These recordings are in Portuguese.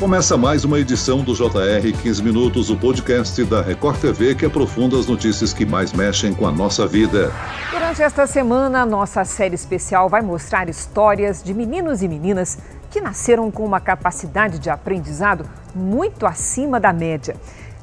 Começa mais uma edição do JR 15 Minutos, o podcast da Record TV que aprofunda as notícias que mais mexem com a nossa vida. Durante esta semana, a nossa série especial vai mostrar histórias de meninos e meninas que nasceram com uma capacidade de aprendizado muito acima da média.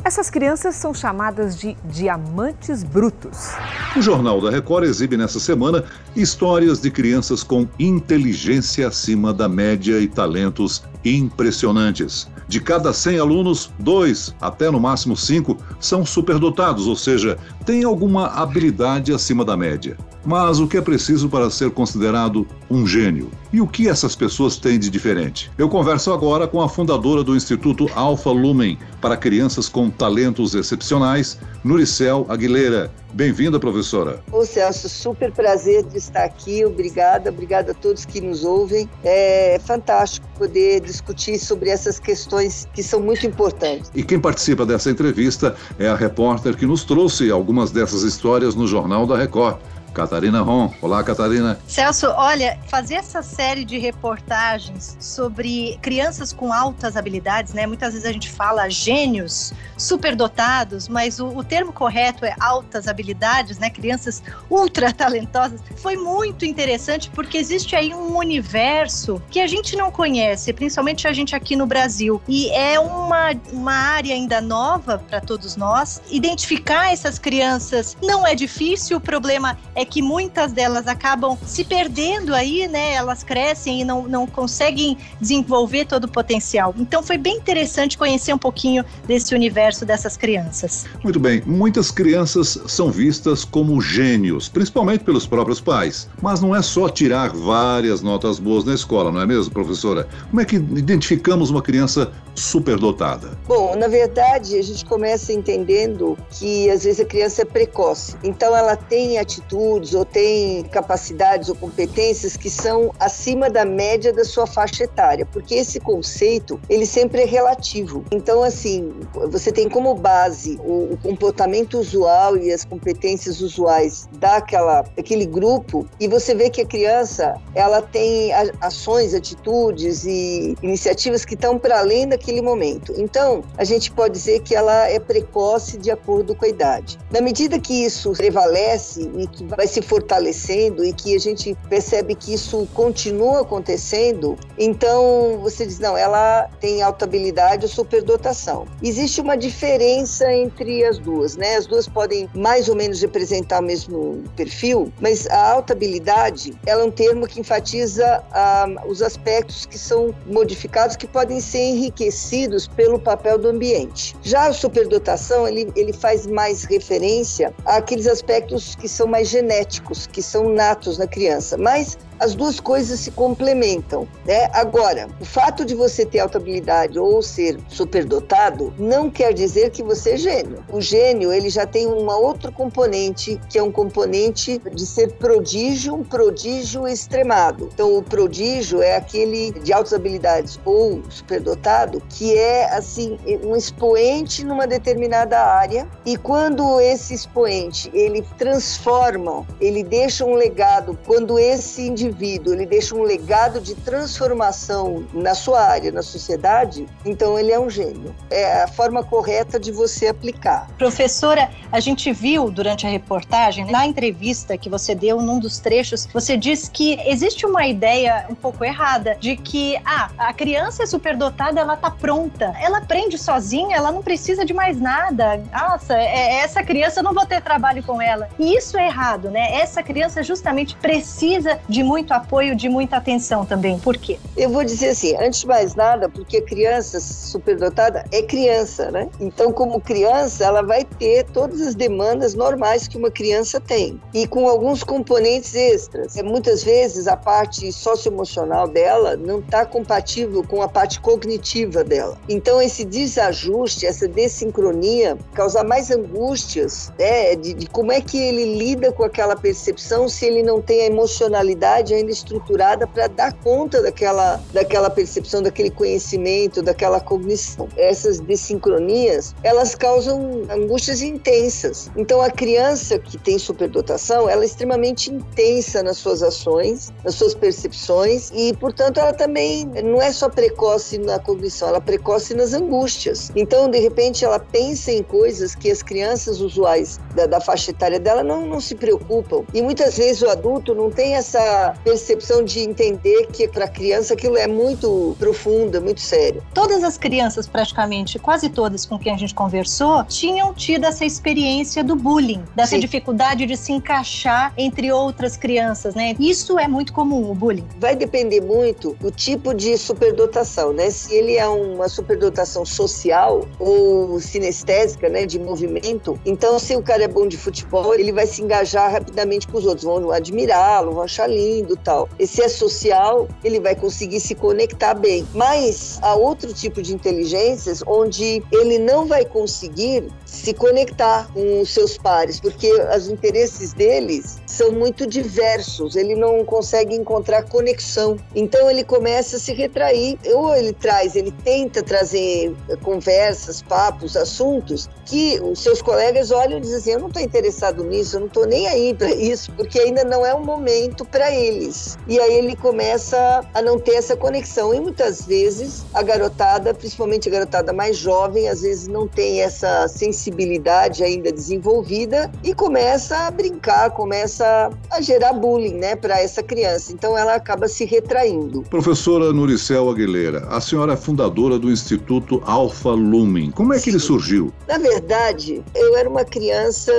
Essas crianças são chamadas de diamantes brutos. O Jornal da Record exibe nessa semana histórias de crianças com inteligência acima da média e talentos impressionantes. De cada 100 alunos, dois, até no máximo cinco, são superdotados, ou seja, têm alguma habilidade acima da média. Mas o que é preciso para ser considerado um gênio? E o que essas pessoas têm de diferente? Eu converso agora com a fundadora do Instituto Alpha Lumen para crianças com talentos excepcionais, Nuricel Aguilera. Bem-vinda, professora. Ô Celso, super prazer de estar aqui. Obrigada, obrigada a todos que nos ouvem. É fantástico poder discutir sobre essas questões que são muito importantes. E quem participa dessa entrevista é a repórter que nos trouxe algumas dessas histórias no Jornal da Record. Catarina Ron. Olá, Catarina. Celso, olha, fazer essa série de reportagens sobre crianças com altas habilidades, né? Muitas vezes a gente fala gênios, superdotados, mas o, o termo correto é altas habilidades, né? Crianças ultra talentosas. Foi muito interessante porque existe aí um universo que a gente não conhece, principalmente a gente aqui no Brasil. E é uma, uma área ainda nova para todos nós. Identificar essas crianças não é difícil, o problema é que muitas delas acabam se perdendo aí, né? Elas crescem e não, não conseguem desenvolver todo o potencial. Então foi bem interessante conhecer um pouquinho desse universo dessas crianças. Muito bem, muitas crianças são vistas como gênios, principalmente pelos próprios pais. Mas não é só tirar várias notas boas na escola, não é mesmo, professora? Como é que identificamos uma criança superdotada? Bom, na verdade, a gente começa entendendo que às vezes a criança é precoce. Então ela tem atitude atitudes ou tem capacidades ou competências que são acima da média da sua faixa etária, porque esse conceito ele sempre é relativo. Então, assim, você tem como base o, o comportamento usual e as competências usuais daquela, daquele grupo e você vê que a criança ela tem ações, atitudes e iniciativas que estão para além daquele momento. Então, a gente pode dizer que ela é precoce de acordo com a idade. Na medida que isso prevalece e que vai se fortalecendo e que a gente percebe que isso continua acontecendo, então você diz, não, ela tem alta habilidade ou superdotação. Existe uma diferença entre as duas, né? As duas podem mais ou menos representar o mesmo perfil, mas a alta habilidade, ela é um termo que enfatiza ah, os aspectos que são modificados, que podem ser enriquecidos pelo papel do ambiente. Já a superdotação, ele, ele faz mais referência àqueles aspectos que são mais genéricos genéticos que são natos na criança, mas as duas coisas se complementam, né? Agora, o fato de você ter alta habilidade ou ser superdotado não quer dizer que você é gênio. O gênio, ele já tem uma outra componente, que é um componente de ser prodígio, um prodígio extremado. Então, o prodígio é aquele de altas habilidades ou superdotado que é assim um expoente numa determinada área e quando esse expoente ele transforma, ele deixa um legado, quando esse indivíduo indivíduo ele deixa um legado de transformação na sua área, na sociedade, então ele é um gênio. É a forma correta de você aplicar. Professora, a gente viu durante a reportagem, na entrevista que você deu num dos trechos, você diz que existe uma ideia um pouco errada de que ah, a criança é superdotada, ela tá pronta, ela aprende sozinha, ela não precisa de mais nada. Nossa, é, essa criança eu não vou ter trabalho com ela. E isso é errado, né? Essa criança justamente precisa de muito muito apoio, de muita atenção também. Por quê? Eu vou dizer assim, antes de mais nada, porque criança superdotada é criança, né? Então, como criança, ela vai ter todas as demandas normais que uma criança tem e com alguns componentes extras. É, muitas vezes a parte socioemocional dela não está compatível com a parte cognitiva dela. Então, esse desajuste, essa desincronia, causa mais angústias, né? De, de como é que ele lida com aquela percepção se ele não tem a emocionalidade capacidade ainda estruturada para dar conta daquela, daquela percepção, daquele conhecimento, daquela cognição. Essas desincronias, elas causam angústias intensas. Então, a criança que tem superdotação, ela é extremamente intensa nas suas ações, nas suas percepções e, portanto, ela também não é só precoce na cognição, ela é precoce nas angústias. Então, de repente, ela pensa em coisas que as crianças usuais da, da faixa etária dela não, não se preocupam. E muitas vezes o adulto não tem essa percepção de entender que para a criança aquilo é muito profundo, muito sério. Todas as crianças, praticamente, quase todas com quem a gente conversou, tinham tido essa experiência do bullying, dessa Sim. dificuldade de se encaixar entre outras crianças, né? Isso é muito comum, o bullying. Vai depender muito do tipo de superdotação, né? Se ele é uma superdotação social ou sinestésica, né, de movimento, então se o cara é bom de futebol, ele vai se engajar rapidamente com os outros, vão admirá-lo, vão achar lindo, tal. E se é social, ele vai conseguir se conectar bem. Mas há outro tipo de inteligências onde ele não vai conseguir se conectar com os seus pares, porque os interesses deles são muito diversos, ele não consegue encontrar conexão. Então ele começa a se retrair, ou ele traz, ele tenta trazer conversas, papos, assuntos que os seus colegas olham e dizem assim, eu não estou interessado nisso, eu não estou nem aí para isso, porque ainda não é o momento para eles. E aí ele começa a não ter essa conexão e muitas vezes a garotada, principalmente a garotada mais jovem, às vezes não tem essa sensibilidade ainda desenvolvida e começa a brincar, começa a gerar bullying, né, para essa criança. Então ela acaba se retraindo. Professora Nuricel Aguilera, a senhora é fundadora do Instituto Alpha Lumen. Como é que Sim. ele surgiu? Na verdade, eu era uma criança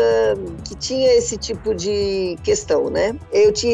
que tinha esse tipo de questão, né? Eu tinha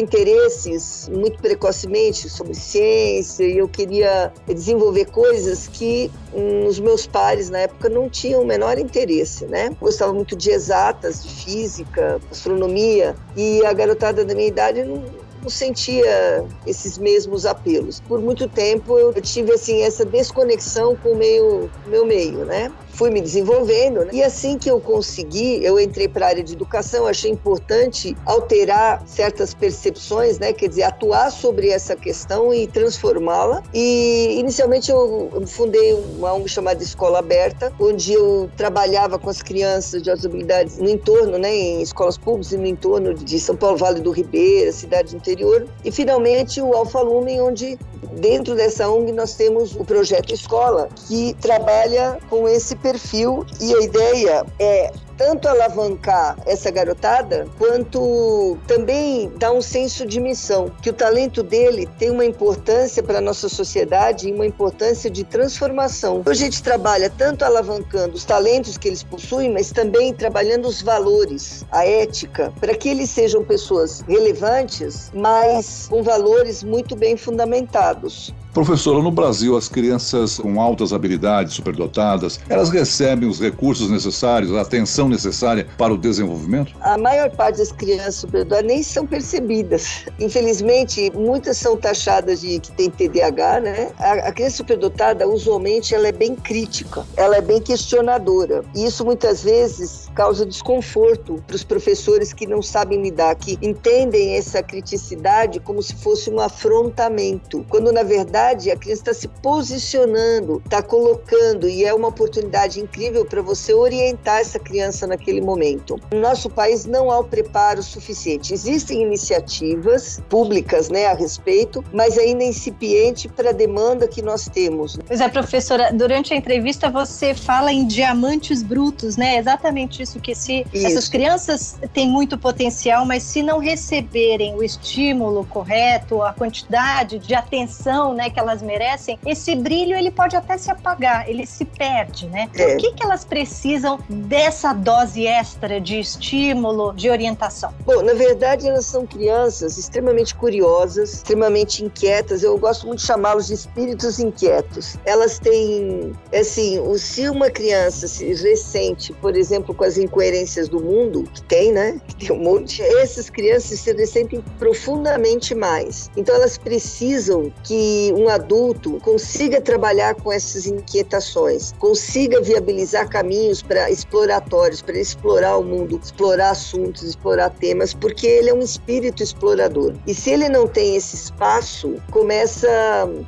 interesses muito precocemente sobre ciência e eu queria desenvolver coisas que hum, os meus pares na época não tinham o menor interesse, né? Gostava muito de exatas, de física, astronomia e a garotada da minha idade não, sentia esses mesmos apelos. Por muito tempo eu tive assim essa desconexão com o meio, meu meio, né? Fui me desenvolvendo. Né? E assim que eu consegui, eu entrei para a área de educação, achei importante alterar certas percepções, né? quer dizer, atuar sobre essa questão e transformá-la. E inicialmente eu fundei uma ONG chamada Escola Aberta, onde eu trabalhava com as crianças de altas habilidades no entorno, né, em escolas públicas e no entorno de São Paulo, Vale do Ribeira, cidade do interior. E finalmente o Alfa Lumen, onde dentro dessa ONG nós temos o projeto Escola, que trabalha com esse perfil e a ideia é tanto alavancar essa garotada, quanto também dar um senso de missão, que o talento dele tem uma importância para a nossa sociedade e uma importância de transformação. A gente trabalha tanto alavancando os talentos que eles possuem, mas também trabalhando os valores, a ética, para que eles sejam pessoas relevantes, mas com valores muito bem fundamentados. Professora, no Brasil, as crianças com altas habilidades, superdotadas, elas recebem os recursos necessários, a atenção necessária para o desenvolvimento? A maior parte das crianças superdotadas nem são percebidas. Infelizmente, muitas são taxadas de que tem TDAH, né? A, a criança superdotada, usualmente, ela é bem crítica, ela é bem questionadora. E isso muitas vezes causa desconforto para os professores que não sabem lidar, que entendem essa criticidade como se fosse um afrontamento, quando na verdade verdade, a criança está se posicionando, está colocando, e é uma oportunidade incrível para você orientar essa criança naquele momento. No nosso país não há o preparo suficiente. Existem iniciativas públicas né, a respeito, mas ainda é incipiente para a demanda que nós temos. Pois é, professora, durante a entrevista você fala em diamantes brutos, né? Exatamente isso, que se isso. essas crianças têm muito potencial, mas se não receberem o estímulo correto, a quantidade de atenção né, que elas merecem, esse brilho ele pode até se apagar, ele se perde, né? É. Por que, que elas precisam dessa dose extra de estímulo, de orientação? Bom, na verdade elas são crianças extremamente curiosas, extremamente inquietas. Eu gosto muito de chamá-los de espíritos inquietos. Elas têm, assim, se uma criança se ressente, por exemplo, com as incoerências do mundo, que tem, né? Que tem um monte, essas crianças se ressentem profundamente mais. Então elas precisam que um um adulto consiga trabalhar com essas inquietações, consiga viabilizar caminhos para exploratórios, para explorar o mundo, explorar assuntos, explorar temas, porque ele é um espírito explorador. E se ele não tem esse espaço, começa,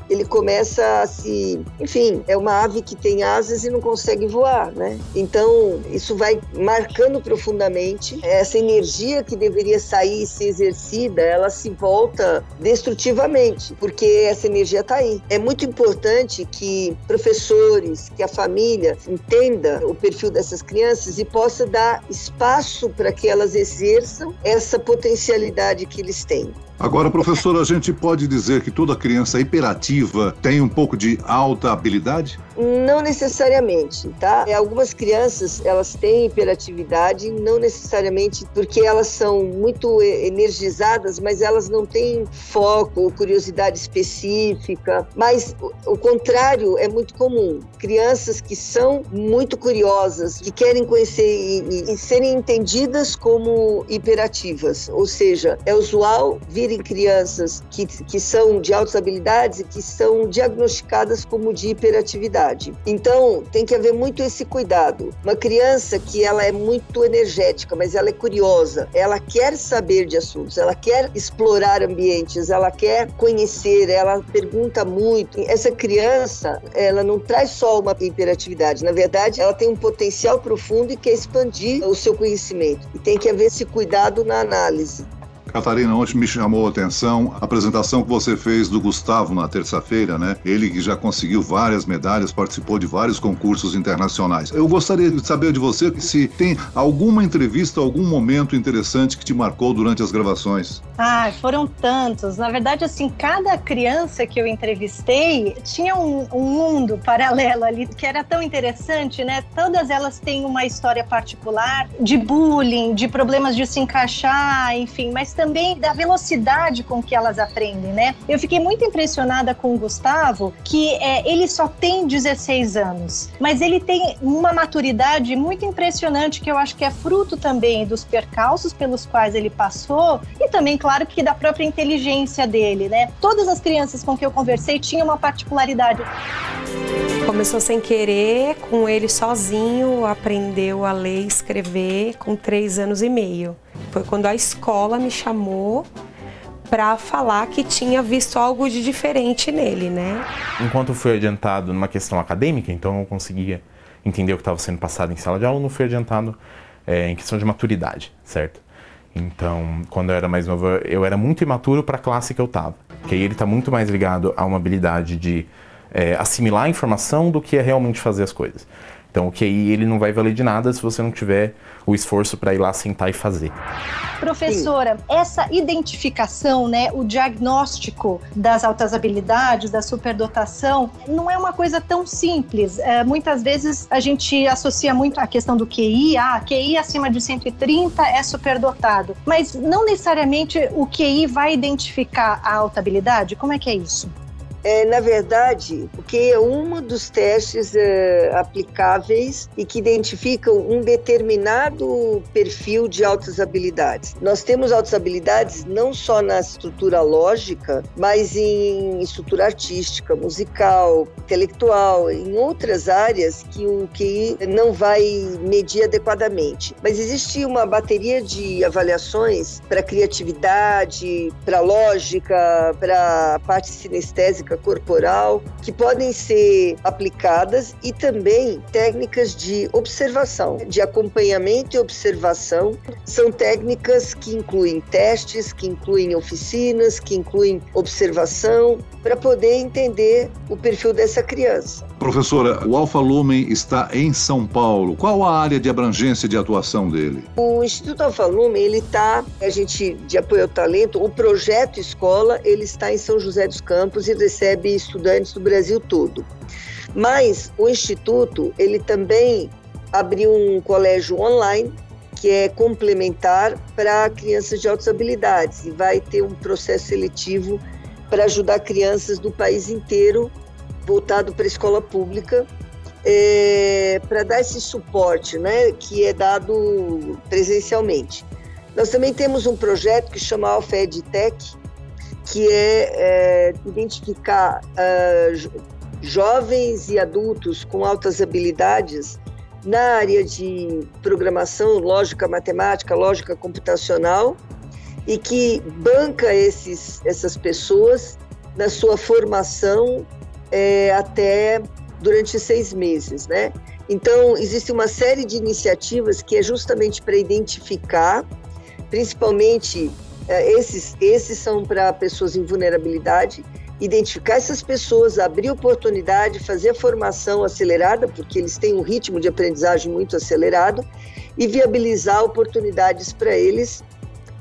ele começa a se, enfim, é uma ave que tem asas e não consegue voar, né? Então, isso vai marcando profundamente essa energia que deveria sair e ser exercida, ela se volta destrutivamente, porque essa energia está aí. É muito importante que professores, que a família entenda o perfil dessas crianças e possa dar espaço para que elas exerçam essa potencialidade que eles têm. Agora, professor, a gente pode dizer que toda criança hiperativa tem um pouco de alta habilidade? Não necessariamente, tá? É, algumas crianças, elas têm hiperatividade, não necessariamente porque elas são muito energizadas, mas elas não têm foco ou curiosidade específica. Mas o contrário é muito comum. Crianças que são muito curiosas, que querem conhecer e, e serem entendidas como hiperativas. Ou seja, é usual vir virem crianças que, que são de altas habilidades e que são diagnosticadas como de hiperatividade. Então, tem que haver muito esse cuidado. Uma criança que ela é muito energética, mas ela é curiosa, ela quer saber de assuntos, ela quer explorar ambientes, ela quer conhecer, ela pergunta muito. Essa criança, ela não traz só uma hiperatividade, na verdade, ela tem um potencial profundo e quer expandir o seu conhecimento. E tem que haver esse cuidado na análise. Catarina, ontem me chamou a atenção a apresentação que você fez do Gustavo na terça-feira, né? Ele que já conseguiu várias medalhas, participou de vários concursos internacionais. Eu gostaria de saber de você se tem alguma entrevista, algum momento interessante que te marcou durante as gravações. Ah, foram tantos. Na verdade, assim, cada criança que eu entrevistei tinha um, um mundo paralelo ali que era tão interessante, né? Todas elas têm uma história particular de bullying, de problemas de se encaixar, enfim, mas também também da velocidade com que elas aprendem, né? Eu fiquei muito impressionada com o Gustavo, que é, ele só tem 16 anos, mas ele tem uma maturidade muito impressionante que eu acho que é fruto também dos percalços pelos quais ele passou e também, claro, que da própria inteligência dele, né? Todas as crianças com que eu conversei tinham uma particularidade. Começou sem querer, com ele sozinho, aprendeu a ler e escrever com três anos e meio. Foi quando a escola me chamou para falar que tinha visto algo de diferente nele, né? Enquanto fui adiantado numa questão acadêmica, então eu conseguia entender o que estava sendo passado em sala de aula, não fui adiantado é, em questão de maturidade, certo? Então, quando eu era mais novo, eu era muito imaturo para a classe que eu estava. Que aí ele está muito mais ligado a uma habilidade de é, assimilar a informação do que é realmente fazer as coisas. Então o QI ele não vai valer de nada se você não tiver o esforço para ir lá sentar e fazer. Professora, Sim. essa identificação, né, o diagnóstico das altas habilidades, da superdotação, não é uma coisa tão simples. É, muitas vezes a gente associa muito a questão do QI, ah, QI acima de 130 é superdotado, mas não necessariamente o QI vai identificar a alta habilidade. Como é que é isso? É, na verdade, porque é um dos testes é, aplicáveis e que identificam um determinado perfil de altas habilidades. Nós temos altas habilidades não só na estrutura lógica, mas em estrutura artística, musical, intelectual, em outras áreas que o QI não vai medir adequadamente. Mas existe uma bateria de avaliações para criatividade, para lógica, para parte sinestésica corporal que podem ser aplicadas e também técnicas de observação, de acompanhamento e observação. São técnicas que incluem testes, que incluem oficinas, que incluem observação para poder entender o perfil dessa criança. Professora, o Alfa Lumen está em São Paulo. Qual a área de abrangência de atuação dele? O Instituto Alfa Lumen, ele está, a gente de apoio ao talento, o projeto escola, ele está em São José dos Campos e recebe estudantes do Brasil todo. Mas o instituto, ele também abriu um colégio online que é complementar para crianças de altas habilidades e vai ter um processo seletivo para ajudar crianças do país inteiro voltado para a escola pública é, para dar esse suporte, né, que é dado presencialmente. Nós também temos um projeto que chama Alfa EdTech, que é, é identificar uh, jovens e adultos com altas habilidades na área de programação, lógica matemática, lógica computacional, e que banca esses, essas pessoas na sua formação é, até durante seis meses, né? Então, existe uma série de iniciativas que é justamente para identificar, principalmente é, esses, esses são para pessoas em vulnerabilidade, identificar essas pessoas, abrir oportunidade, fazer a formação acelerada, porque eles têm um ritmo de aprendizagem muito acelerado, e viabilizar oportunidades para eles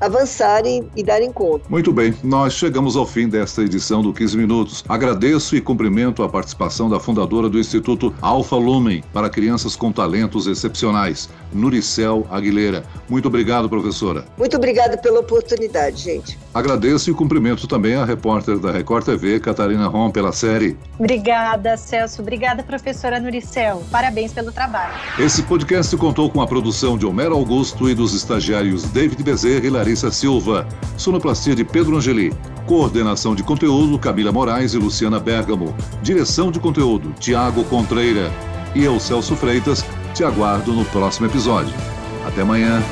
avançarem e darem conta. Muito bem, nós chegamos ao fim desta edição do 15 Minutos. Agradeço e cumprimento a participação da fundadora do Instituto Alfa Lumen para crianças com talentos excepcionais, Nuricel Aguilera. Muito obrigado, professora. Muito obrigada pela oportunidade, gente. Agradeço e cumprimento também a repórter da Record TV, Catarina Rom, pela série. Obrigada, Celso. Obrigada, professora Nuricel. Parabéns pelo trabalho. Esse podcast contou com a produção de Homero Augusto e dos estagiários David Bezerra e Larissa Silva. Sonoplastia de Pedro Angeli. Coordenação de conteúdo Camila Moraes e Luciana Bergamo. Direção de conteúdo Tiago Contreira. E eu, Celso Freitas, te aguardo no próximo episódio. Até amanhã.